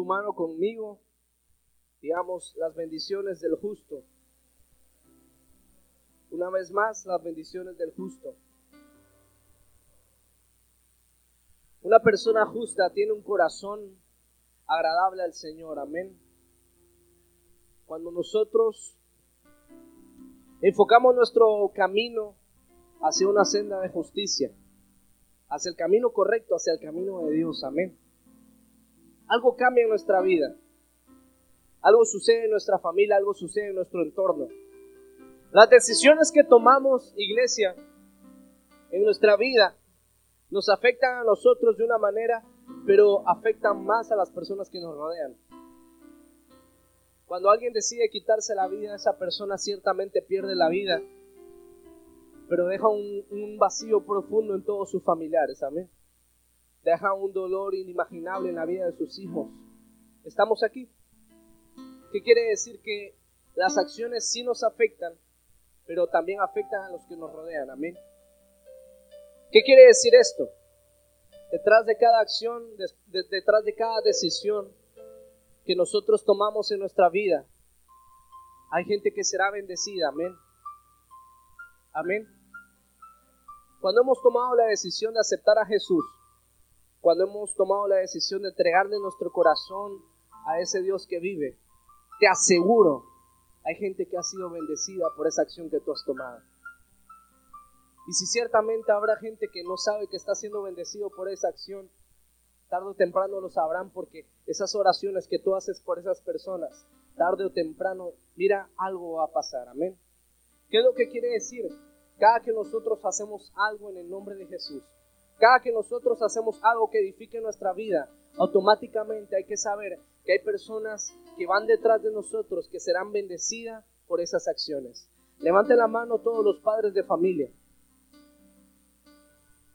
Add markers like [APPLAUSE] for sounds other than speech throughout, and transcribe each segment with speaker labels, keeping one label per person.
Speaker 1: humano conmigo, digamos, las bendiciones del justo. Una vez más, las bendiciones del justo. Una persona justa tiene un corazón agradable al Señor, amén. Cuando nosotros enfocamos nuestro camino hacia una senda de justicia, hacia el camino correcto, hacia el camino de Dios, amén. Algo cambia en nuestra vida. Algo sucede en nuestra familia, algo sucede en nuestro entorno. Las decisiones que tomamos, iglesia, en nuestra vida, nos afectan a nosotros de una manera, pero afectan más a las personas que nos rodean. Cuando alguien decide quitarse la vida, esa persona ciertamente pierde la vida, pero deja un, vacío profundo en todos sus familiares, amén. Deja un dolor inimaginable en la vida de sus hijos. ¿Estamos aquí? ¿Qué quiere decir? Que las acciones sí nos afectan, pero también afectan a los que nos rodean, amén. ¿Qué quiere decir esto? Detrás de cada acción, detrás de cada decisión que nosotros tomamos en nuestra vida, hay gente que será bendecida, amén. Amén. Cuando hemos tomado la decisión de aceptar a Jesús, cuando hemos tomado la decisión de entregarle nuestro corazón a ese Dios que vive, te aseguro, hay gente que ha sido bendecida por esa acción que tú has tomado. Y si ciertamente habrá gente que no sabe que está siendo bendecido por esa acción, tarde o temprano lo sabrán porque esas oraciones que tú haces por esas personas, tarde o temprano, mira, algo va a pasar. Amén. ¿Qué es lo que quiere decir? Cada que nosotros hacemos algo en el nombre de Jesús, cada que nosotros hacemos algo que edifique nuestra vida, automáticamente hay que saber que hay personas que van detrás de nosotros que serán bendecidas por esas acciones. Levante la mano todos los padres de familia.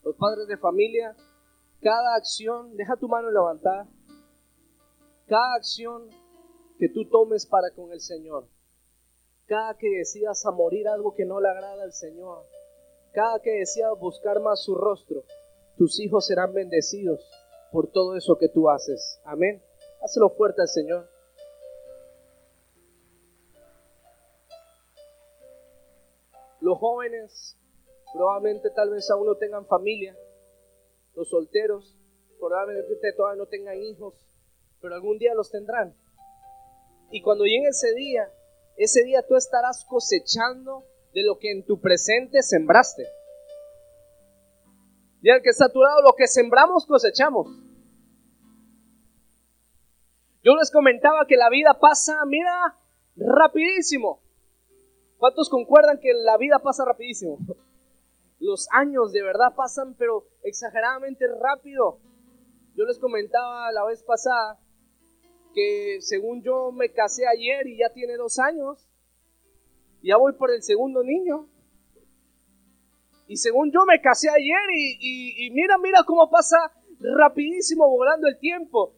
Speaker 1: Los padres de familia, cada acción, deja tu mano levantada, cada acción que tú tomes para con el Señor, cada que decidas a morir algo que no le agrada al Señor, cada que decidas buscar más su rostro, tus hijos serán bendecidos por todo eso que tú haces. Amén. Hazlo fuerte al Señor. Los jóvenes Probablemente tal vez aún no tengan familia. Los solteros probablemente todavía no tengan hijos, pero algún día los tendrán. Y cuando llegue ese día, ese día tú estarás cosechando de lo que en tu presente sembraste. Y al que está a tu lado, lo que sembramos cosechamos. Yo les comentaba que la vida pasa, mira, rapidísimo. ¿Cuántos concuerdan que la vida pasa rapidísimo? [LAUGHS] los años de verdad pasan, pero exageradamente rápido. Yo les comentaba la vez pasada que según yo me casé ayer y ya tiene dos años, ya voy por el segundo niño. Y según yo me casé ayer y, y mira, mira cómo pasa rapidísimo volando el tiempo.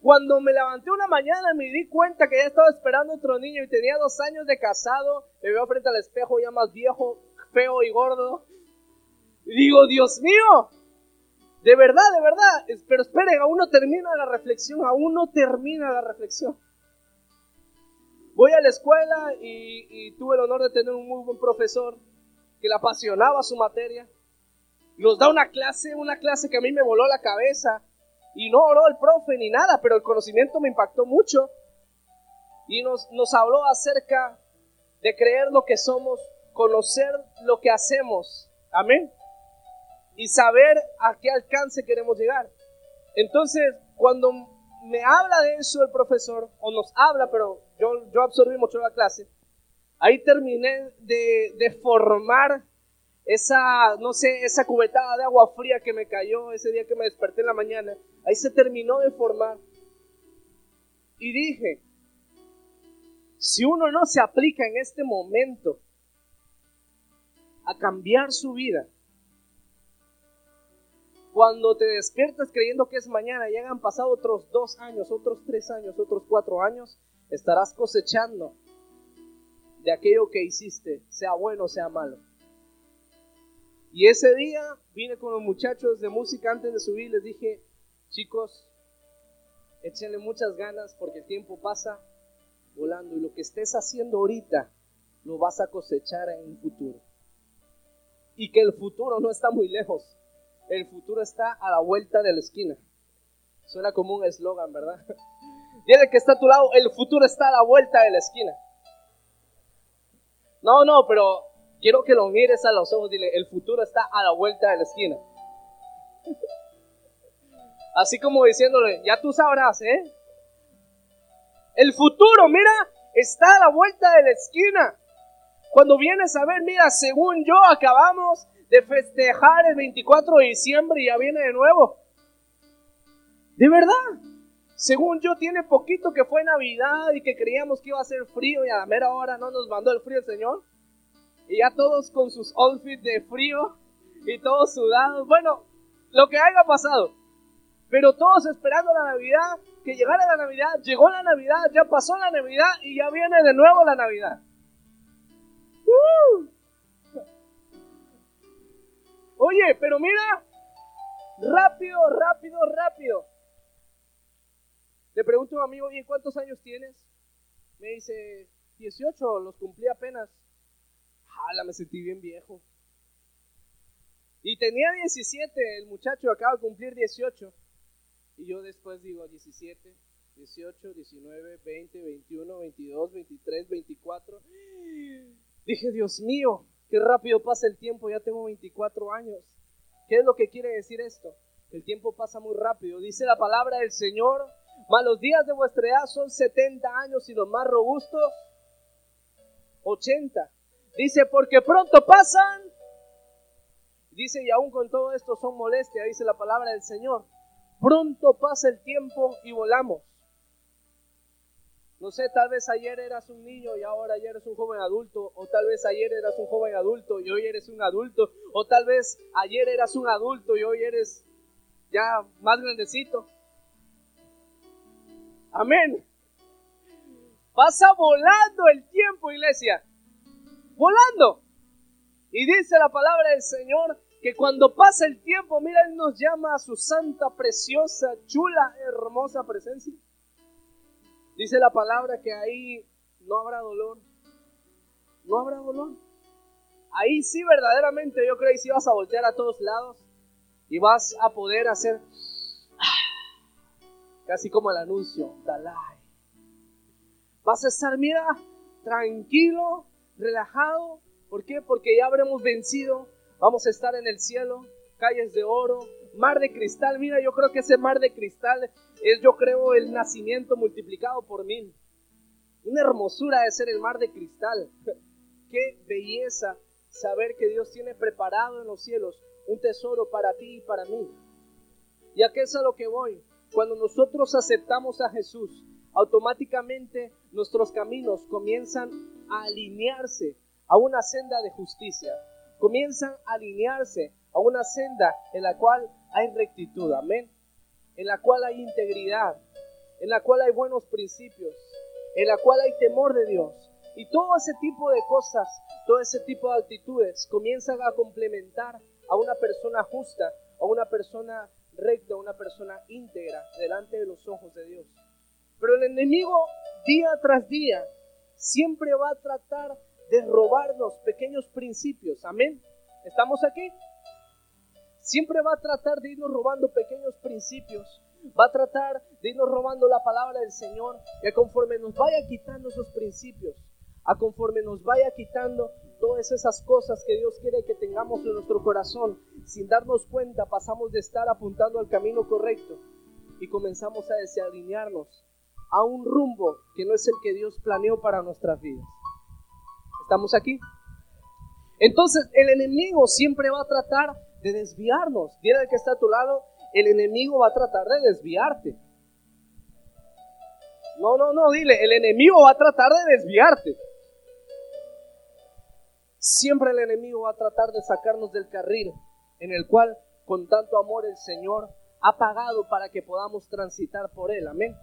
Speaker 1: Cuando me levanté una mañana me di cuenta que ya estaba esperando otro niño y tenía dos años de casado, me veo frente al espejo ya más viejo, feo y gordo. Y digo, Dios mío, de verdad, de verdad. Pero esperen, aún no termina la reflexión, aún no termina la reflexión. Voy a la escuela y, tuve el honor de tener un muy buen profesor que le apasionaba su materia. Nos da una clase, una clase que a mí me voló la cabeza. Y no oró el profe ni nada, pero el conocimiento me impactó mucho. Y nos, nos habló acerca de creer lo que somos conocer lo que hacemos. Amén. Y saber a qué alcance queremos llegar. Entonces, cuando me habla de eso el profesor, o nos habla, pero yo, yo absorbí mucho la clase, ahí terminé de, de formar esa, no sé, esa cubetada de agua fría que me cayó ese día que me desperté en la mañana. Ahí se terminó de formar. Y dije, si uno no se aplica en este momento a cambiar su vida. Cuando te despiertas creyendo que es mañana y hayan pasado otros dos años, otros tres años, otros cuatro años, estarás cosechando de aquello que hiciste, sea bueno o sea malo. Y ese día vine con los muchachos de música antes de subir, les dije, chicos, échenle muchas ganas porque el tiempo pasa volando y lo que estés haciendo ahorita lo vas a cosechar en un futuro. Y que el futuro no está muy lejos, el futuro está a la vuelta de la esquina. Suena como un eslogan, ¿verdad? [LAUGHS] Dile que está a tu lado, el futuro está a la vuelta de la esquina. No, no, pero quiero que lo mires a los ojos, dile, el futuro está a la vuelta de la esquina. [LAUGHS] Así como diciéndole, ya tú sabrás, ¿eh? El futuro, mira, está a la vuelta de la esquina. Cuando vienes a ver, mira, según yo, acabamos de festejar el 24 de diciembre y ya viene de nuevo. De verdad. Según yo, tiene poquito que fue Navidad y que creíamos que iba a ser frío y a la mera hora no nos mandó el frío el Señor. Y ya todos con sus outfits de frío y todos sudados. Bueno, lo que haya pasado. Pero todos esperando la Navidad, que llegara la Navidad, llegó la Navidad, ya pasó la Navidad y ya viene de nuevo la Navidad. ¡Uh! Oye, pero mira, rápido, rápido, rápido. Le pregunto a un amigo, ¿y cuántos años tienes? Me dice, 18, los cumplí apenas. Jala, me sentí bien viejo. Y tenía 17, el muchacho acaba de cumplir 18. Y yo después digo 17, 18, 19, 20, 21, 22, 23, 24. Dije, Dios mío, qué rápido pasa el tiempo, ya tengo 24 años. ¿Qué es lo que quiere decir esto? El tiempo pasa muy rápido. Dice la palabra del Señor, mas los días de vuestra edad son 70 años y los más robustos 80. Dice, porque pronto pasan. Dice, y aún con todo esto son molestias, dice la palabra del Señor. Pronto pasa el tiempo y volamos. No sé, tal vez ayer eras un niño y ahora ayer eres un joven adulto, o tal vez ayer eras un joven adulto y hoy eres un adulto, o tal vez ayer eras un adulto y hoy eres ya más grandecito. Amén. Pasa volando el tiempo, iglesia. Volando. Y dice la palabra del Señor que cuando pasa el tiempo, mira, Él nos llama a su santa, preciosa, chula, hermosa presencia. Dice la palabra que ahí no habrá dolor. No habrá dolor. Ahí sí verdaderamente yo creo que sí vas a voltear a todos lados y vas a poder hacer casi como el anuncio, Dalai. Vas a estar, mira, tranquilo, relajado. ¿Por qué? Porque ya habremos vencido Vamos a estar en el cielo, calles de oro, mar de cristal. Mira, yo creo que ese mar de cristal es, yo creo, el nacimiento multiplicado por mil. Una hermosura de ser el mar de cristal. [LAUGHS] Qué belleza saber que Dios tiene preparado en los cielos un tesoro para ti y para mí. Y a qué es a lo que voy. Cuando nosotros aceptamos a Jesús, automáticamente nuestros caminos comienzan a alinearse a una senda de justicia comienzan a alinearse a una senda en la cual hay rectitud, amén, en la cual hay integridad, en la cual hay buenos principios, en la cual hay temor de Dios. Y todo ese tipo de cosas, todo ese tipo de actitudes comienzan a complementar a una persona justa, a una persona recta, a una persona íntegra delante de los ojos de Dios. Pero el enemigo día tras día siempre va a tratar de robarnos pequeños principios. Amén. ¿Estamos aquí? Siempre va a tratar de irnos robando pequeños principios. Va a tratar de irnos robando la palabra del Señor. Y conforme nos vaya quitando esos principios, a conforme nos vaya quitando todas esas cosas que Dios quiere que tengamos en nuestro corazón, sin darnos cuenta pasamos de estar apuntando al camino correcto y comenzamos a desalinearnos a un rumbo que no es el que Dios planeó para nuestras vidas. ¿Estamos aquí? Entonces el enemigo siempre va a tratar de desviarnos. Dile al que está a tu lado, el enemigo va a tratar de desviarte. No, no, no, dile, el enemigo va a tratar de desviarte. Siempre el enemigo va a tratar de sacarnos del carril en el cual con tanto amor el Señor ha pagado para que podamos transitar por él. Amén.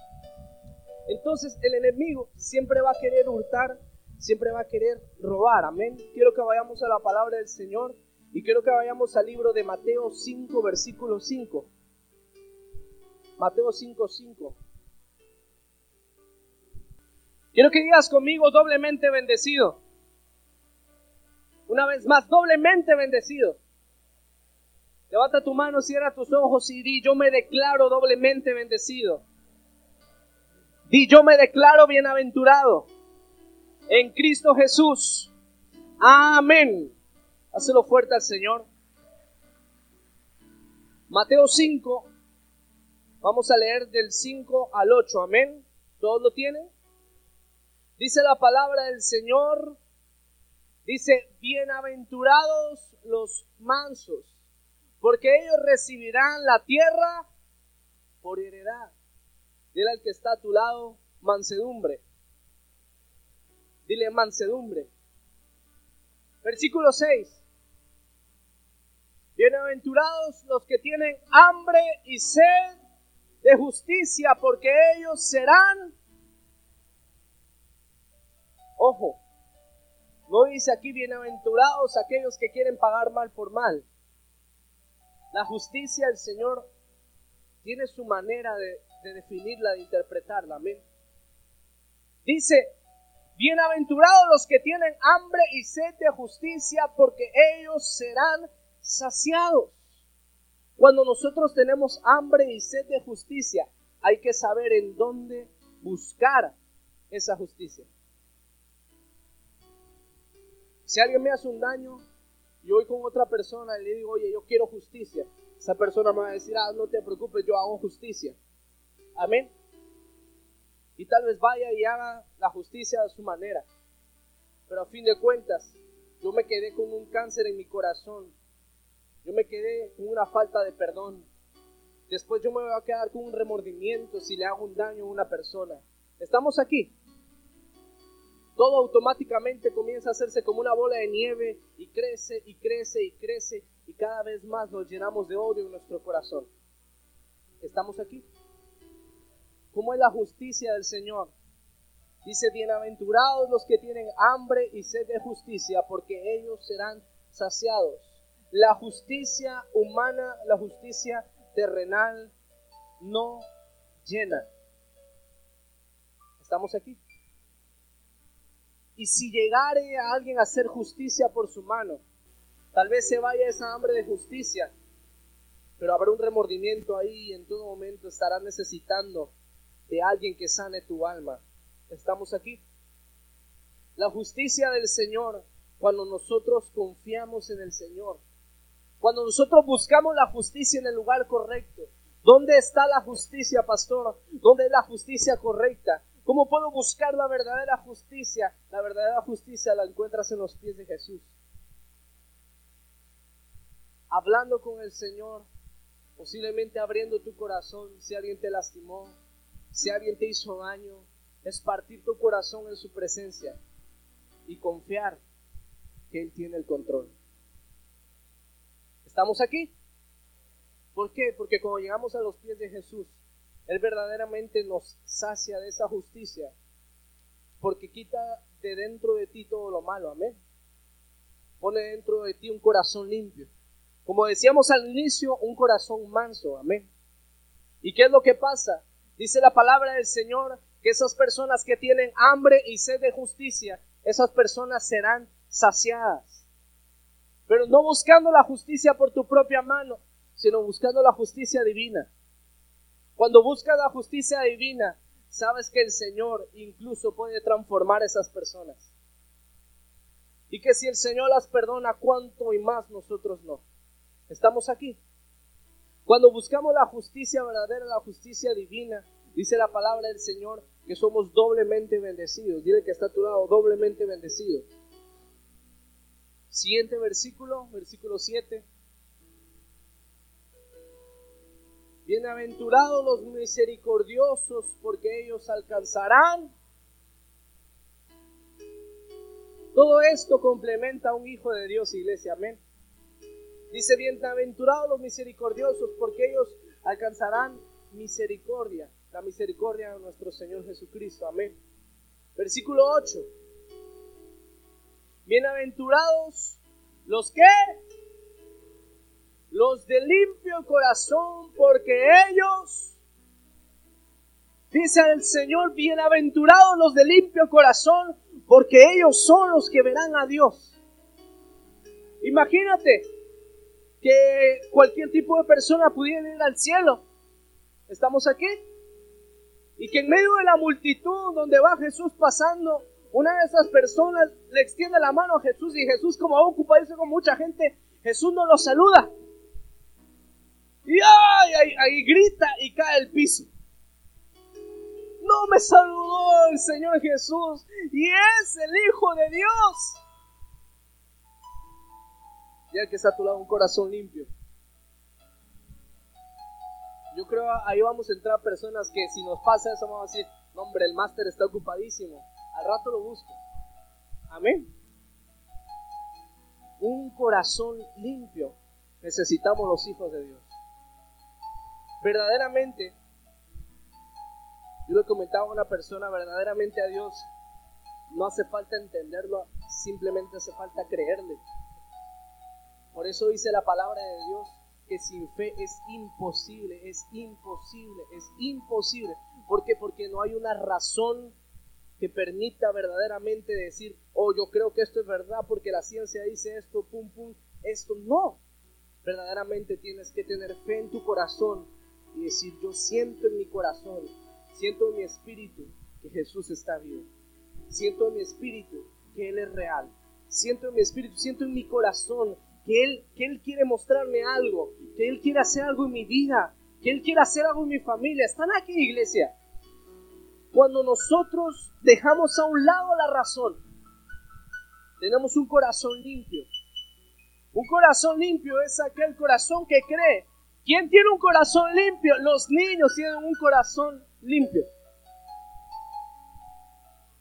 Speaker 1: Entonces el enemigo siempre va a querer hurtar, siempre va a querer robar. Amén. Quiero que vayamos a la palabra del Señor y quiero que vayamos al libro de Mateo 5, versículo 5. Mateo 5, 5. Quiero que digas conmigo doblemente bendecido. Una vez más, doblemente bendecido. Levanta tu mano, cierra tus ojos y di, yo me declaro doblemente bendecido. Di, yo me declaro bienaventurado en Cristo Jesús. Amén. Hácelo fuerte al Señor. Mateo 5, vamos a leer del 5 al 8. Amén. ¿Todos lo tienen? Dice la palabra del Señor. Dice, bienaventurados los mansos, porque ellos recibirán la tierra por heredad. Dile al que está a tu lado, mansedumbre. Dile mansedumbre. Versículo 6. Bienaventurados los que tienen hambre y sed de justicia, porque ellos serán... Ojo, no dice aquí bienaventurados aquellos que quieren pagar mal por mal. La justicia del Señor tiene su manera de de definirla, de interpretarla. Amén. Dice, bienaventurados los que tienen hambre y sed de justicia, porque ellos serán saciados. Cuando nosotros tenemos hambre y sed de justicia, hay que saber en dónde buscar esa justicia. Si alguien me hace un daño, y voy con otra persona le digo, oye, yo quiero justicia, esa persona me va a decir, ah, no te preocupes, yo hago justicia. Amén. Y tal vez vaya y haga la justicia a su manera. Pero a fin de cuentas, yo me quedé con un cáncer en mi corazón. Yo me quedé con una falta de perdón. Después yo me voy a quedar con un remordimiento si le hago un daño a una persona. Estamos aquí. Todo automáticamente comienza a hacerse como una bola de nieve y crece y crece y crece y cada vez más nos llenamos de odio en nuestro corazón. Estamos aquí. ¿Cómo es la justicia del Señor? Dice, bienaventurados los que tienen hambre y sed de justicia, porque ellos serán saciados. La justicia humana, la justicia terrenal, no llena. ¿Estamos aquí? Y si llegare a alguien a hacer justicia por su mano, tal vez se vaya esa hambre de justicia, pero habrá un remordimiento ahí y en todo momento estará necesitando de alguien que sane tu alma. ¿Estamos aquí? La justicia del Señor, cuando nosotros confiamos en el Señor, cuando nosotros buscamos la justicia en el lugar correcto. ¿Dónde está la justicia, pastor? ¿Dónde es la justicia correcta? ¿Cómo puedo buscar la verdadera justicia? La verdadera justicia la encuentras en los pies de Jesús. Hablando con el Señor, posiblemente abriendo tu corazón si alguien te lastimó, si alguien te hizo daño, es partir tu corazón en su presencia y confiar que Él tiene el control. ¿Estamos aquí? ¿Por qué? Porque cuando llegamos a los pies de Jesús, Él verdaderamente nos sacia de esa justicia, porque quita de dentro de ti todo lo malo, amén. Pone dentro de ti un corazón limpio. Como decíamos al inicio, un corazón manso, amén. ¿Y qué es lo que pasa? Dice la palabra del Señor que esas personas que tienen hambre y sed de justicia, esas personas serán saciadas. Pero no buscando la justicia por tu propia mano, sino buscando la justicia divina. Cuando buscas la justicia divina, sabes que el Señor incluso puede transformar esas personas. Y que si el Señor las perdona, cuánto y más nosotros no. Estamos aquí. Cuando buscamos la justicia verdadera, la justicia divina, dice la palabra del Señor que somos doblemente bendecidos. Dile que está a tu lado, doblemente bendecido. Siguiente versículo, versículo 7. Bienaventurados los misericordiosos, porque ellos alcanzarán. Todo esto complementa a un hijo de Dios, iglesia. Amén. Dice, bienaventurados los misericordiosos, porque ellos alcanzarán misericordia, la misericordia de nuestro Señor Jesucristo. Amén. Versículo 8. Bienaventurados los que, los de limpio corazón, porque ellos, Dice el Señor, bienaventurados los de limpio corazón, porque ellos son los que verán a Dios. Imagínate que cualquier tipo de persona pudiera ir al cielo. Estamos aquí. Y que en medio de la multitud donde va Jesús pasando, una de esas personas le extiende la mano a Jesús y Jesús como va ocupadísimo con mucha gente, Jesús no lo saluda. Y ay, ahí grita y cae el piso. No me saludó el Señor Jesús y es el Hijo de Dios. Y el que está a tu lado un corazón limpio. Yo creo ahí vamos a entrar personas que si nos pasa eso vamos a decir, no hombre, el máster está ocupadísimo al rato lo busco. Amén. Un corazón limpio necesitamos los hijos de Dios. Verdaderamente, yo le comentaba a una persona, verdaderamente a Dios no hace falta entenderlo, simplemente hace falta creerle. Por eso dice la palabra de Dios que sin fe es imposible, es imposible, es imposible. ¿Por qué? Porque no hay una razón que permita verdaderamente decir, oh, yo creo que esto es verdad porque la ciencia dice esto, pum, pum, esto no. Verdaderamente tienes que tener fe en tu corazón y decir, yo siento en mi corazón, siento en mi espíritu que Jesús está vivo. Siento en mi espíritu que Él es real. Siento en mi espíritu, siento en mi corazón que Él, que Él quiere mostrarme algo, que Él quiere hacer algo en mi vida, que Él quiere hacer algo en mi familia. Están aquí, iglesia cuando nosotros dejamos a un lado la razón, tenemos un corazón limpio. Un corazón limpio es aquel corazón que cree. ¿Quién tiene un corazón limpio? Los niños tienen un corazón limpio.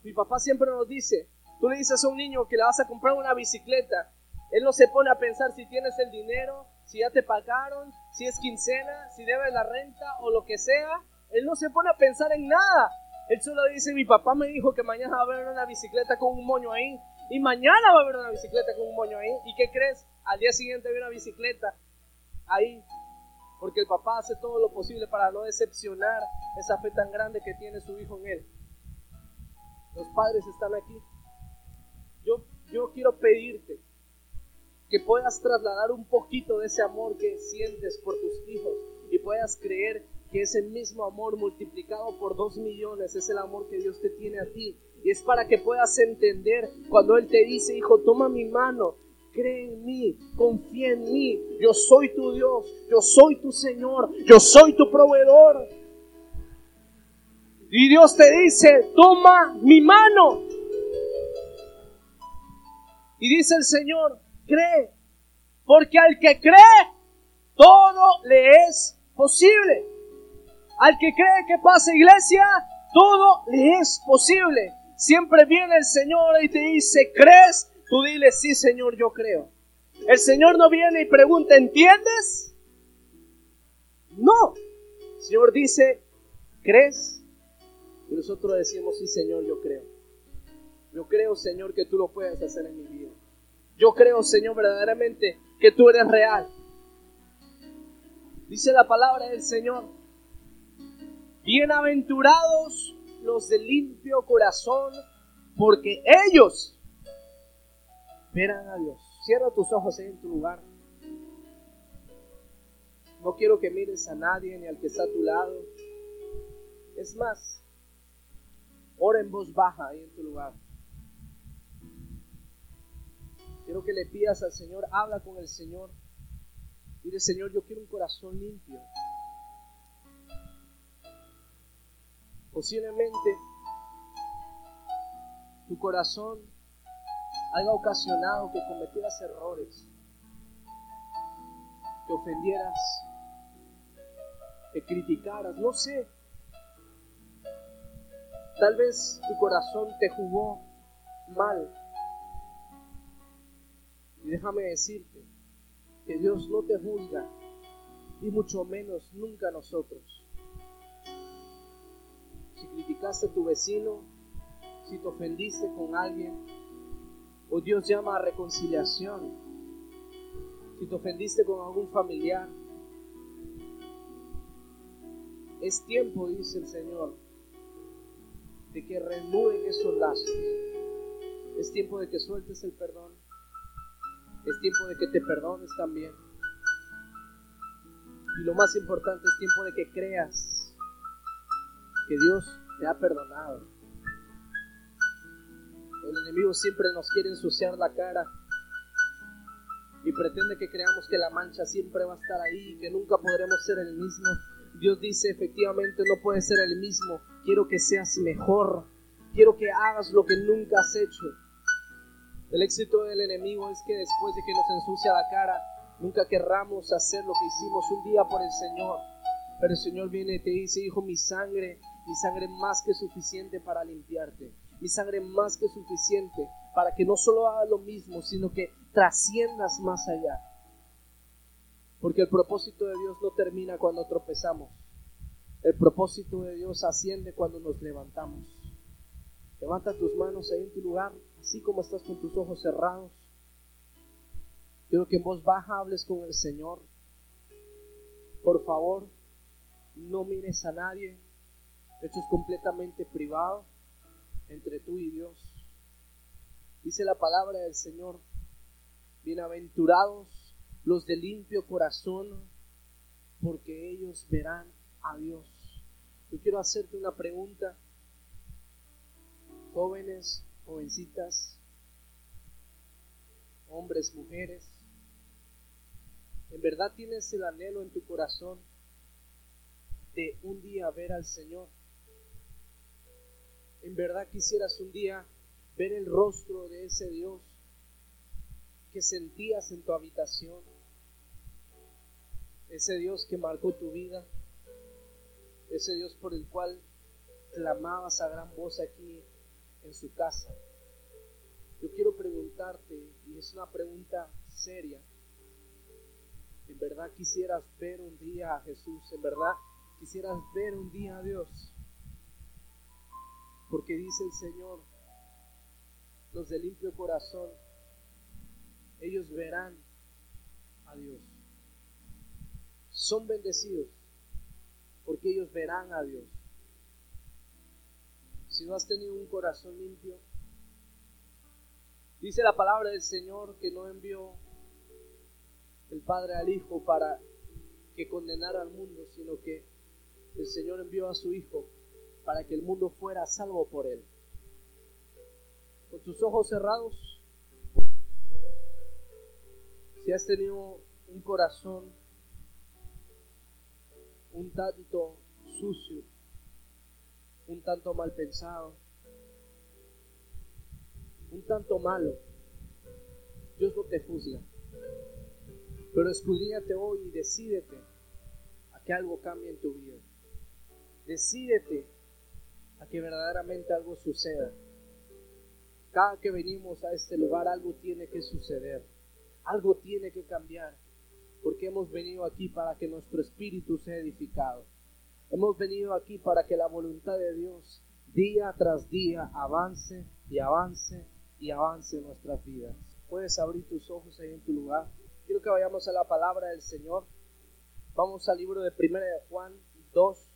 Speaker 1: Mi papá siempre nos dice, tú le dices a un niño que le vas a comprar una bicicleta, él no se pone a pensar si tienes el dinero, si ya te pagaron, si es quincena, si debes la renta o lo que sea. Él no se pone a pensar en nada. Él solo dice, mi papá me dijo que mañana va a haber una bicicleta con un moño ahí. Y mañana va a haber una bicicleta con un moño ahí. ¿Y qué crees? Al día siguiente hay una bicicleta ahí. Porque el papá hace todo lo posible para no decepcionar esa fe tan grande que tiene su hijo en él. Los padres están aquí. Yo, yo quiero pedirte que puedas trasladar un poquito de ese amor que sientes por tus hijos y puedas creer que ese mismo amor multiplicado por dos millones es el amor que Dios te tiene a ti. Y es para que puedas entender cuando Él te dice, hijo, toma mi mano, cree en mí, confía en mí, yo soy tu Dios, yo soy tu Señor, yo soy tu proveedor. Y Dios te dice, toma mi mano. Y dice el Señor, cree, porque al que cree, todo le es posible. Al que cree que pasa iglesia, todo le es posible. Siempre viene el Señor y te dice, ¿crees? Tú dile, sí Señor, yo creo. El Señor no viene y pregunta, ¿entiendes? No. El Señor dice, ¿crees? Y nosotros decimos, sí Señor, yo creo. Yo creo, Señor, que tú lo puedes hacer en mi vida. Yo creo, Señor, verdaderamente que tú eres real. Dice la palabra del Señor Bienaventurados los de limpio corazón, porque ellos verán a Dios. Cierra tus ojos en tu lugar. No quiero que mires a nadie ni al que está a tu lado. Es más, ora en voz baja ahí en tu lugar. Quiero que le pidas al Señor, habla con el Señor. Dile, Señor, yo quiero un corazón limpio. Posiblemente tu corazón haya ocasionado que cometieras errores, que ofendieras, que criticaras, no sé. Tal vez tu corazón te jugó mal. Y déjame decirte que Dios no te juzga, y mucho menos nunca nosotros si criticaste a tu vecino, si te ofendiste con alguien, o Dios llama a reconciliación, si te ofendiste con algún familiar. Es tiempo, dice el Señor, de que reanuden esos lazos. Es tiempo de que sueltes el perdón. Es tiempo de que te perdones también. Y lo más importante es tiempo de que creas que Dios te ha perdonado. El enemigo siempre nos quiere ensuciar la cara y pretende que creamos que la mancha siempre va a estar ahí y que nunca podremos ser el mismo. Dios dice efectivamente no puede ser el mismo. Quiero que seas mejor. Quiero que hagas lo que nunca has hecho. El éxito del enemigo es que después de que nos ensucia la cara, nunca querramos hacer lo que hicimos un día por el Señor. Pero el Señor viene y te dice, hijo, mi sangre, mi sangre más que suficiente para limpiarte. Mi sangre más que suficiente para que no solo hagas lo mismo, sino que trasciendas más allá. Porque el propósito de Dios no termina cuando tropezamos. El propósito de Dios asciende cuando nos levantamos. Levanta tus manos ahí en tu lugar, así como estás con tus ojos cerrados. Quiero que en voz baja hables con el Señor. Por favor, no mires a nadie. Esto es completamente privado entre tú y Dios. Dice la palabra del Señor, bienaventurados los de limpio corazón, porque ellos verán a Dios. Yo quiero hacerte una pregunta, jóvenes, jovencitas, hombres, mujeres, ¿en verdad tienes el anhelo en tu corazón de un día ver al Señor? ¿En verdad quisieras un día ver el rostro de ese Dios que sentías en tu habitación? ese Dios que marcó tu vida, ese Dios por el cual clamabas a gran voz aquí en su casa. Yo quiero preguntarte, y es una pregunta seria, ¿en verdad quisieras ver un día a Jesús? ¿En verdad quisieras ver un día a Dios? Porque dice el Señor, los de limpio corazón, ellos verán a Dios son bendecidos porque ellos verán a Dios. Si no has tenido un corazón limpio, dice la palabra del Señor que no envió el Padre al Hijo para que condenara al mundo, sino que el Señor envió a su Hijo para que el mundo fuera salvo por él. Con tus ojos cerrados, si has tenido un corazón un tanto sucio, un tanto mal pensado, un tanto malo, Dios no te juzga. Pero escudriñate hoy y decídete a que algo cambie en tu vida. Decídete que verdaderamente algo suceda. Cada que venimos a este lugar algo tiene que suceder. Algo tiene que cambiar porque hemos venido aquí para que nuestro espíritu sea edificado. Hemos venido aquí para que la voluntad de Dios día tras día avance y avance y avance en nuestras vidas. Puedes abrir tus ojos ahí en tu lugar. Quiero que vayamos a la palabra del Señor. Vamos al libro de Primera de Juan 2,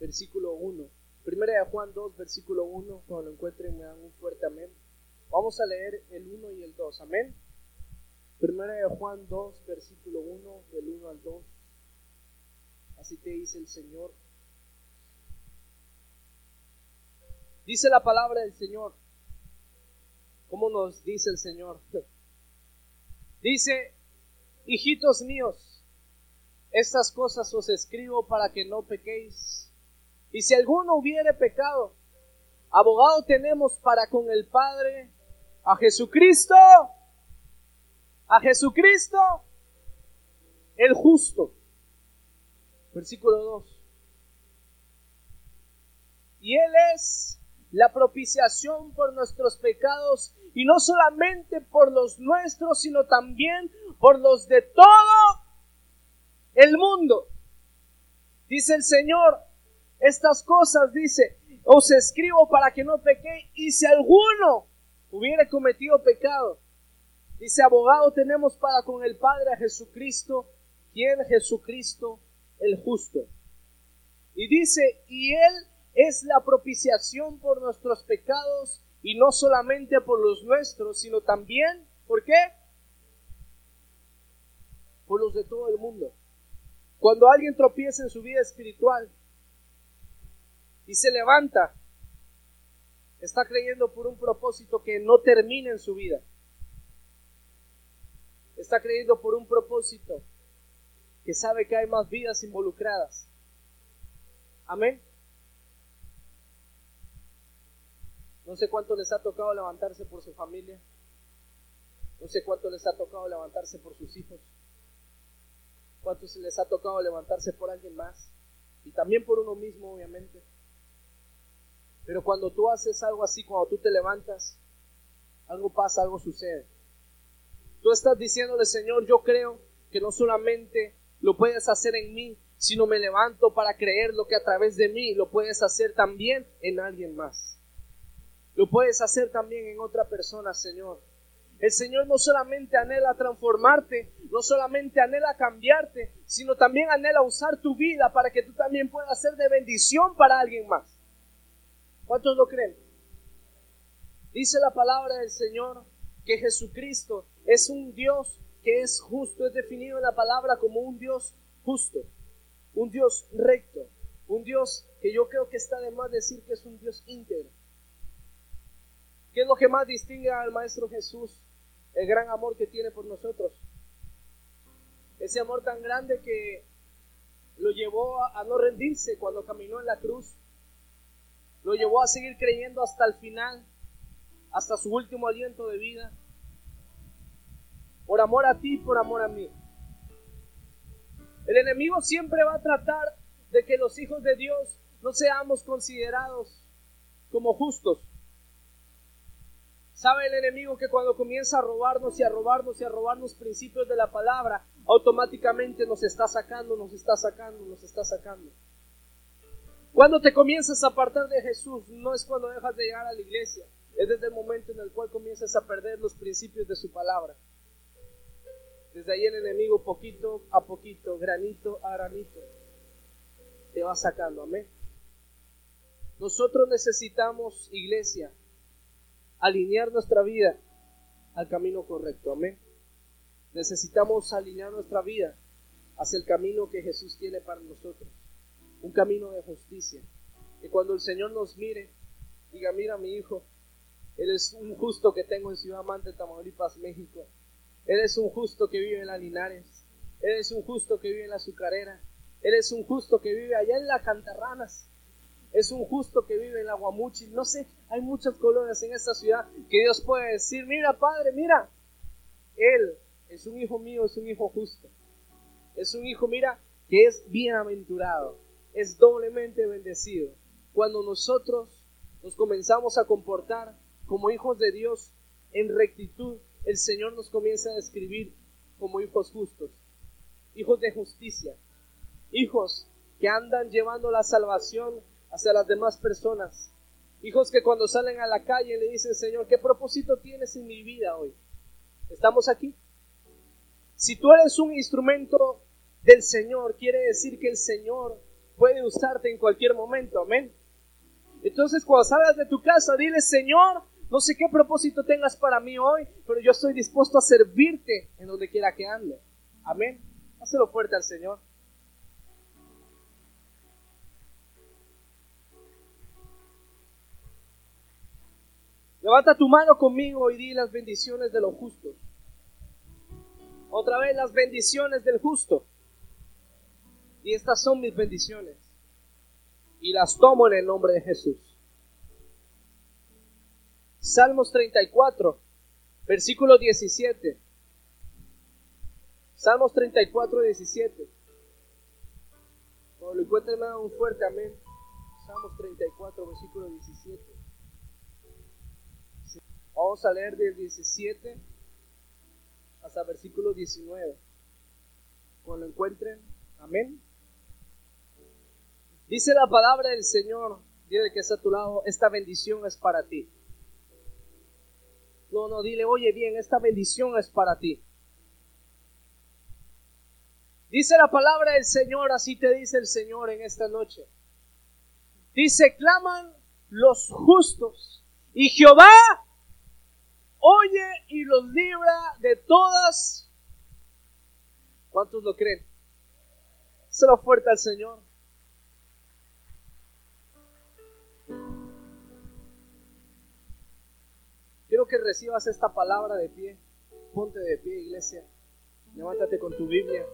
Speaker 1: versículo 1. Primera de Juan 2, versículo 1. Cuando lo encuentren me dan un fuerte amén. Vamos a leer el 1 y el 2. Amén. Primera de Juan 2, versículo 1, del 1 al 2. Así te dice el Señor. Dice la palabra del Señor. ¿Cómo nos dice el Señor? [LAUGHS] Dice, hijitos míos, estas cosas os escribo para que no pequéis. Y si alguno hubiere pecado, abogado tenemos para con el Padre a Jesucristo a Jesucristo el justo. Versículo 2. Y Él es la propiciación por nuestros pecados, y no solamente por los nuestros, sino también por los de todo el mundo. Dice el Señor, estas cosas, dice, os escribo para que no pequéis, y si alguno hubiere cometido pecado, Dice, abogado tenemos para con el Padre a Jesucristo, quien Jesucristo el justo. Y dice, y Él es la propiciación por nuestros pecados y no solamente por los nuestros, sino también, ¿por qué? Por los de todo el mundo. Cuando alguien tropieza en su vida espiritual y se levanta, está creyendo por un propósito que no termina en su vida. Está creyendo por un propósito que sabe que hay más vidas involucradas. Amén. No sé cuánto les ha tocado levantarse por su familia. No sé cuánto les ha tocado levantarse por sus hijos. Cuánto se les ha tocado levantarse por alguien más. Y también por uno mismo, obviamente. Pero cuando tú haces algo así, cuando tú te levantas, algo pasa, algo sucede. Tú estás diciéndole, Señor, yo creo que no solamente lo puedes hacer en mí, sino me levanto para creer lo que a través de mí lo puedes hacer también en alguien más. Lo puedes hacer también en otra persona, Señor. El Señor no solamente anhela transformarte, no solamente anhela cambiarte, sino también anhela usar tu vida para que tú también puedas ser de bendición para alguien más. ¿Cuántos lo creen? Dice la palabra del Señor que Jesucristo es un Dios que es justo, es definido en la palabra como un Dios justo, un Dios recto, un Dios que yo creo que está de más decir que es un Dios íntegro. ¿Qué es lo que más distingue al Maestro Jesús? El gran amor que tiene por nosotros. Ese amor tan grande que lo llevó a, no rendirse cuando caminó en la cruz. Lo llevó a seguir creyendo hasta el final, hasta su último aliento de vida. Por amor a ti, por amor a mí. El enemigo siempre va a tratar de que los hijos de Dios no seamos considerados como justos. Sabe el enemigo que cuando comienza a robarnos y a robarnos y a robarnos principios de la palabra, automáticamente nos está sacando, nos está sacando, nos está sacando. Cuando te comienzas a apartar de Jesús, no es cuando dejas de llegar a la iglesia, es desde el momento en el cual comienzas a perder los principios de su palabra. Desde ahí el enemigo poquito a poquito, granito a granito, te va sacando, amén. Nosotros necesitamos iglesia, alinear nuestra vida al camino correcto. Amén. Necesitamos alinear nuestra vida hacia el camino que Jesús tiene para nosotros. Un camino de justicia. Que cuando el Señor nos mire, diga, mira mi hijo, Él es un justo que tengo en Ciudad Mante, Tamaulipas, México. Él es un justo que vive en la Linares. Él es un justo que vive en la Azucarera. Él es un justo que vive allá en la Cantarranas es un justo que vive en la Guamuchi. No sé, hay muchas colonias en esta ciudad que Dios puede decir, mira Padre, mira, Él es un hijo mío, es un hijo justo. Es un hijo, mira, que es bienaventurado, es doblemente bendecido. Cuando nosotros nos comenzamos a comportar como hijos de Dios en rectitud, el Señor nos comienza a describir como hijos justos, hijos de justicia, hijos que andan llevando la salvación hacia las demás personas. Hijos que cuando salen a la calle le dicen, Señor, ¿qué propósito tienes en mi vida hoy? ¿Estamos aquí? Si tú eres un instrumento del Señor, quiere decir que el Señor puede usarte en cualquier momento, amén. Entonces cuando salgas de tu casa, dile, Señor, no sé qué propósito tengas para mí hoy, pero yo estoy dispuesto a servirte en donde quiera que ande. Amén. Hazlo fuerte al Señor. Levanta tu mano conmigo y di las bendiciones de los justos. Otra vez las bendiciones del justo. Y estas son mis bendiciones. Y las tomo en el nombre de Jesús. Salmos 34, versículo 17. Salmos 34, 17. Cuando lo encuentren, un fuerte amén. Salmos 34, versículo 17. Vamos a leer del 17 hasta versículo 19. Cuando lo encuentren, amén. Dice la palabra del Señor, dile que está a tu lado, esta bendición es para ti. No, no, dile, oye bien, esta bendición es para ti. Dice la palabra del Señor, así te dice el Señor en esta noche. Dice, claman los justos y Jehová oye y los libra de todas. ¿Cuántos lo creen? Se lo fuerte al Señor. Que recibas esta palabra de pie. Ponte de pie, iglesia. Levántate con tu Biblia.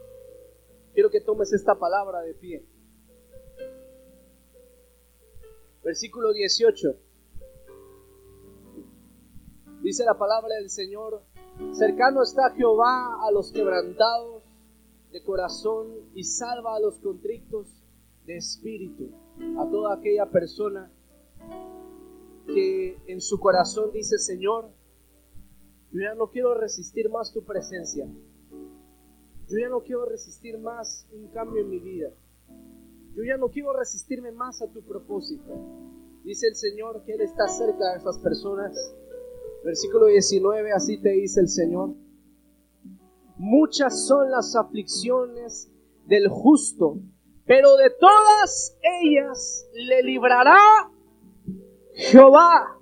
Speaker 1: Quiero que tomes esta palabra de pie. Versículo 18. Dice la palabra del Señor, cercano está Jehová a los quebrantados de corazón y salva a los contrictos de espíritu, a toda aquella persona que en su corazón dice, Señor, yo ya no quiero resistir más tu presencia. Yo ya no quiero resistir más un cambio en mi vida. Yo ya no quiero resistirme más a tu propósito. Dice el Señor que Él está cerca de esas personas. Versículo 19, así te dice el Señor. Muchas son las aflicciones del justo, pero de todas ellas le librará Jehová.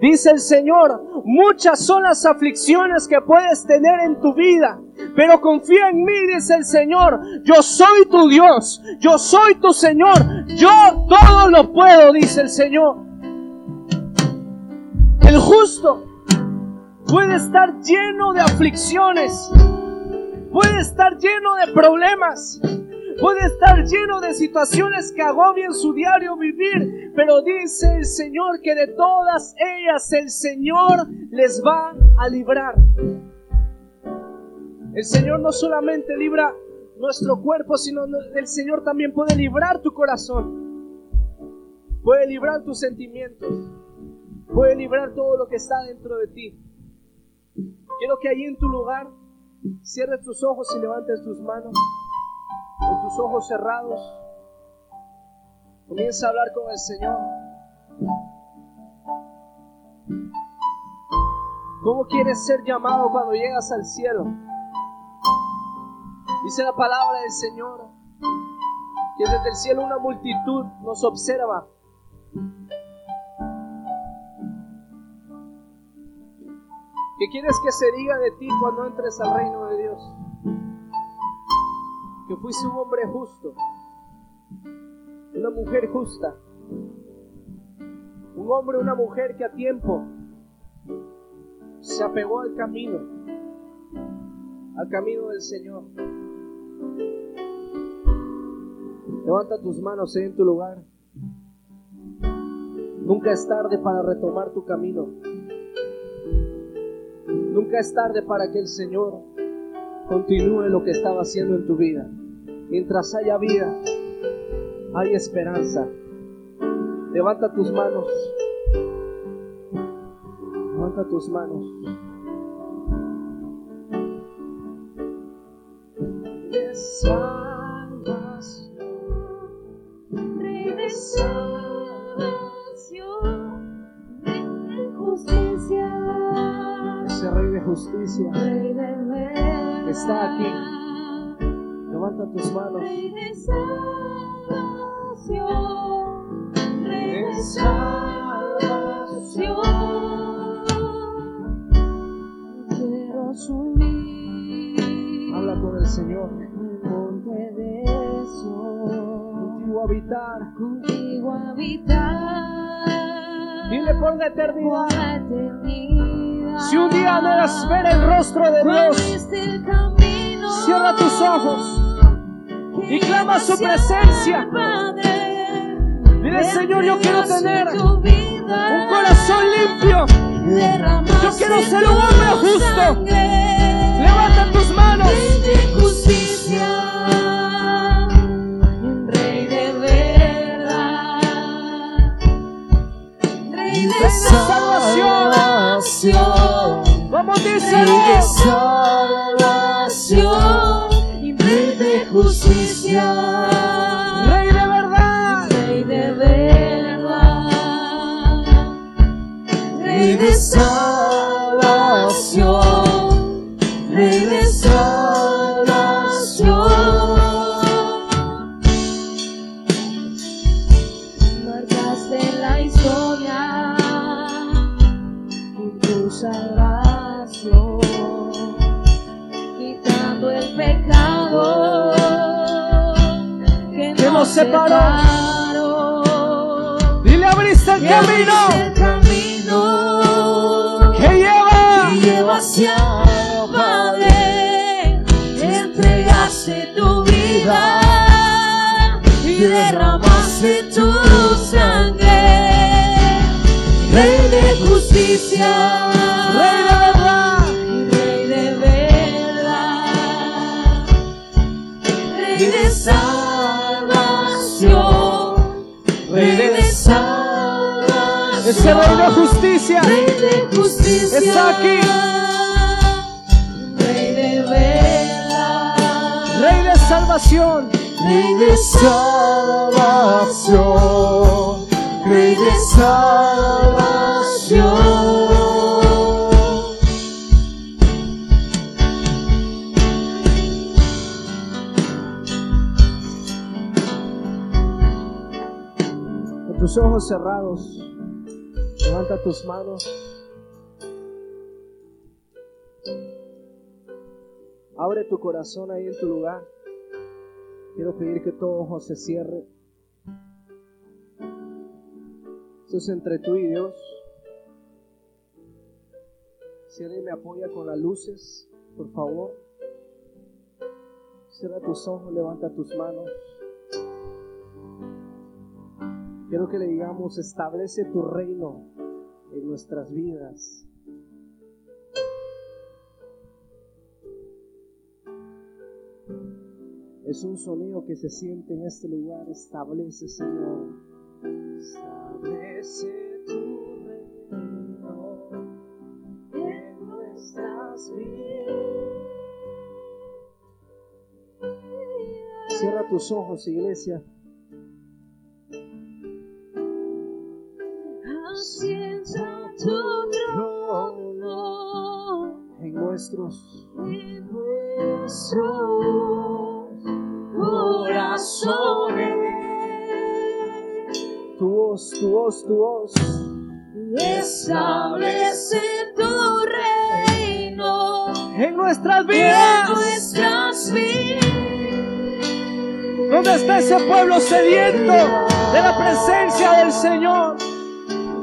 Speaker 1: Dice el Señor, muchas son las aflicciones que puedes tener en tu vida, pero confía en mí, dice el Señor. Yo soy tu Dios, yo soy tu Señor, yo todo lo puedo, dice el Señor. El justo puede estar lleno de aflicciones, puede estar lleno de problemas, puede estar lleno de situaciones que agobian su diario vivir, pero dice el Señor que de todas ellas el Señor les va a librar. El Señor no solamente libra nuestro cuerpo, sino el Señor también puede librar tu corazón, puede librar tus sentimientos, puede librar todo lo que está dentro de ti. Quiero que allí en tu lugar cierres tus ojos y levantes tus manos con tus ojos cerrados, comienza a hablar con el Señor. ¿Cómo quieres ser llamado cuando llegas al cielo? Dice la palabra del Señor que desde el cielo una multitud nos observa. ¿Qué quieres que se diga de ti cuando entres al reino de Dios? Que fuiste un hombre justo, una mujer justa, un hombre, una mujer que a tiempo se apegó al camino, al camino del Señor. Levanta tus manos en tu lugar. Nunca es tarde para retomar tu camino. Nunca es tarde para que el Señor continúe lo que estaba haciendo en tu vida. Mientras haya vida, hay esperanza. Levanta tus manos. Levanta tus manos. De salvación, Rey de salvación, Rey de justicia. Ese Rey de justicia está aquí. Levanta tus manos. Habla con el Señor. Contigo habitar. Contigo habitar. Dile por la eternidad. Si un día anhelas ver el rostro de Dios, cierra tus ojos y clama su presencia. Dile, Señor, yo quiero tener un corazón limpio. Yo quiero ser un hombre justo. Levanta tus manos. Rey de verdad. Rey de salvación. A salvación de justicia. Rey de verdad. Rey de verdad. Rey de salvación. Separó. Dile abriste el camino.
Speaker 2: el camino
Speaker 1: que lleva,
Speaker 2: que lleva hacia el Padre. Entregaste tu vida y derramaste tu sangre. Rey de justicia.
Speaker 1: Rey de verdad.
Speaker 2: Rey de verdad, Rey de salvación,
Speaker 1: Rey de-
Speaker 2: de salvación,
Speaker 1: Ese rey de justicia.
Speaker 2: Rey de justicia,
Speaker 1: Está aquí.
Speaker 2: Rey de verdad,
Speaker 1: Rey de salvación.
Speaker 2: Rey de salvación, Rey de salvación.
Speaker 1: Tus ojos cerrados, levanta tus manos. Abre tu corazón ahí en tu lugar. Quiero pedir que todo ojo se cierre. Esto es entre tú y Dios. Si alguien me apoya con las luces, por favor. Cierra tus ojos, levanta tus manos. Quiero que le digamos, establece tu reino en nuestras vidas. Es un sonido que se siente en este lugar. Establece, Señor. Establece tu reino en nuestras vidas. Cierra tus ojos, iglesia.
Speaker 2: Tu
Speaker 1: voz.
Speaker 2: Establece tu reino
Speaker 1: En nuestras
Speaker 2: en
Speaker 1: vidas.
Speaker 2: nuestras vidas.
Speaker 1: ¿Dónde está ese pueblo sediento de la presencia del Señor?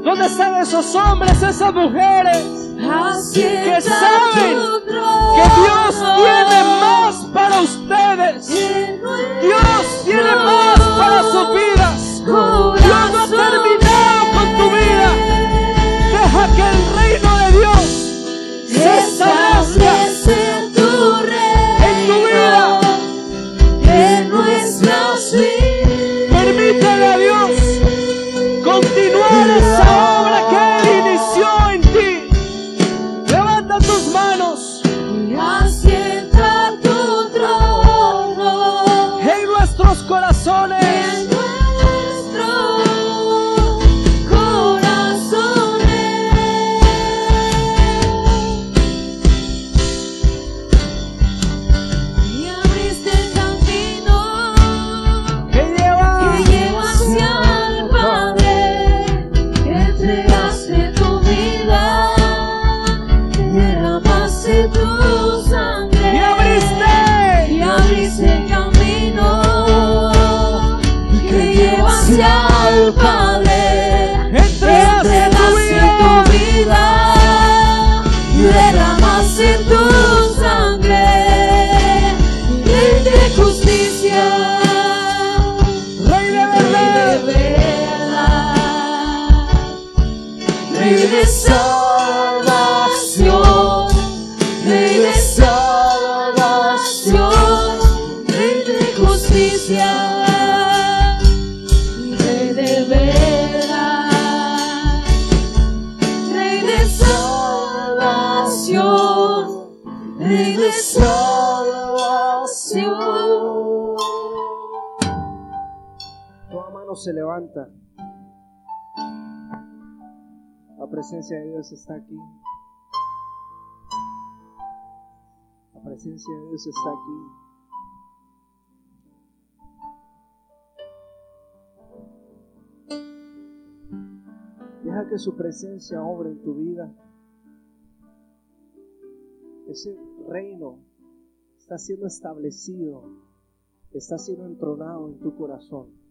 Speaker 1: ¿Dónde están esos hombres, esas mujeres que saben que Dios tiene más para ustedes?
Speaker 2: en
Speaker 1: Dios tiene más para sus vidas. Dios está aquí. La presencia de Dios está aquí. Deja que su presencia obre en tu vida. Ese reino está siendo establecido está siendo entronado en tu corazón.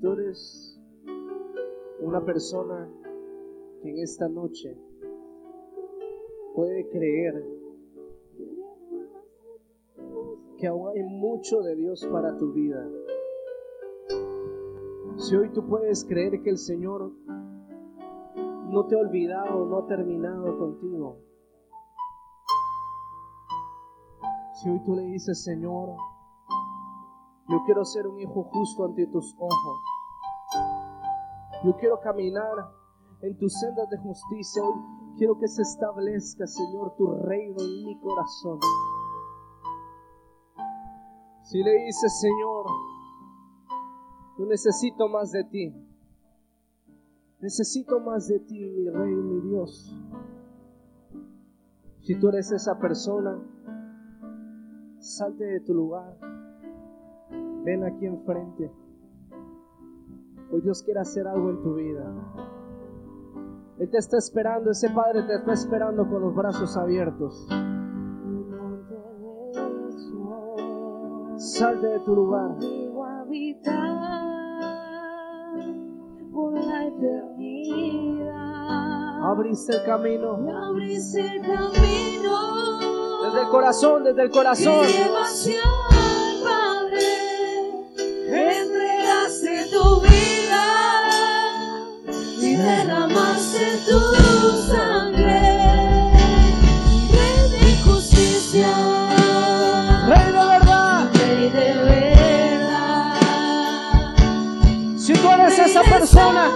Speaker 1: Tú eres una persona que en esta noche puede creer que aún hay mucho de Dios para tu vida. Si hoy tú puedes creer que el Señor no te ha olvidado, no ha terminado contigo. Si hoy tú le dices, Señor, yo quiero ser un hijo justo ante tus ojos. Yo quiero caminar en tus sendas de justicia. Hoy quiero que se establezca, Señor, tu reino en mi corazón. Si le dices, Señor, yo necesito más de ti. Necesito más de ti, mi rey, mi Dios. Si tú eres esa persona, salte de tu lugar. Ven aquí enfrente. Hoy Dios quiere hacer algo en tu vida. Él te está esperando, ese Padre te está esperando con los brazos abiertos. Salte de tu lugar. Abriste el camino. Desde el corazón, desde el corazón. Esa persona,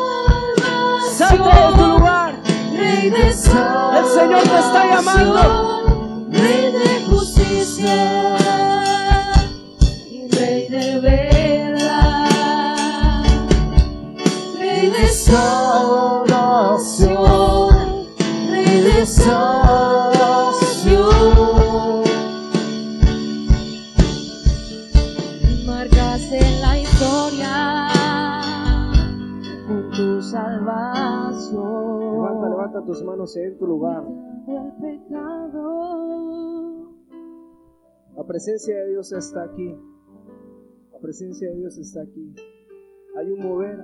Speaker 1: salte de tu lugar.
Speaker 2: Rey de salvación,
Speaker 1: El Señor te está llamando.
Speaker 2: Rey de justicia
Speaker 1: Tus manos en tu lugar. La presencia de Dios está aquí. La presencia de Dios está aquí. Hay un mover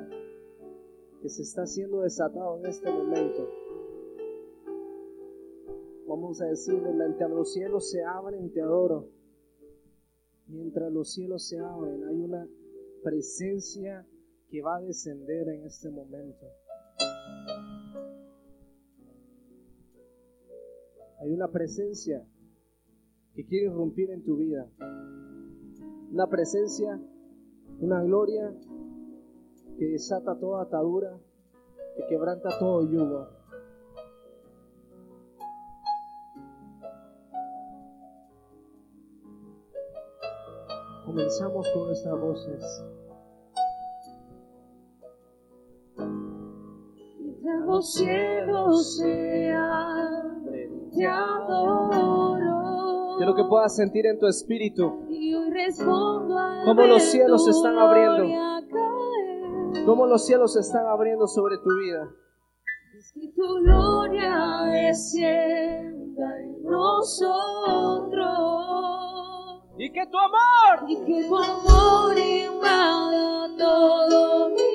Speaker 1: que se está siendo desatado en este momento. Vamos a decirle, mientras los cielos se abren, te adoro. Mientras los cielos se abren, hay una presencia que va a descender en este momento. Hay una presencia que quiere irrumpir en tu vida. Una presencia, una gloria que desata toda atadura, que quebranta todo yugo. Comenzamos con nuestras voces.
Speaker 2: Los cielos te adoro.
Speaker 1: Quiero que puedas sentir en tu espíritu
Speaker 2: Y hoy respondo al
Speaker 1: Cómo los cielos se están abriendo. cómo los cielos se están abriendo sobre tu vida.
Speaker 2: Es que tu gloria descienda en nosotros.
Speaker 1: Y que tu amor
Speaker 2: Y que tu amor invada todo mi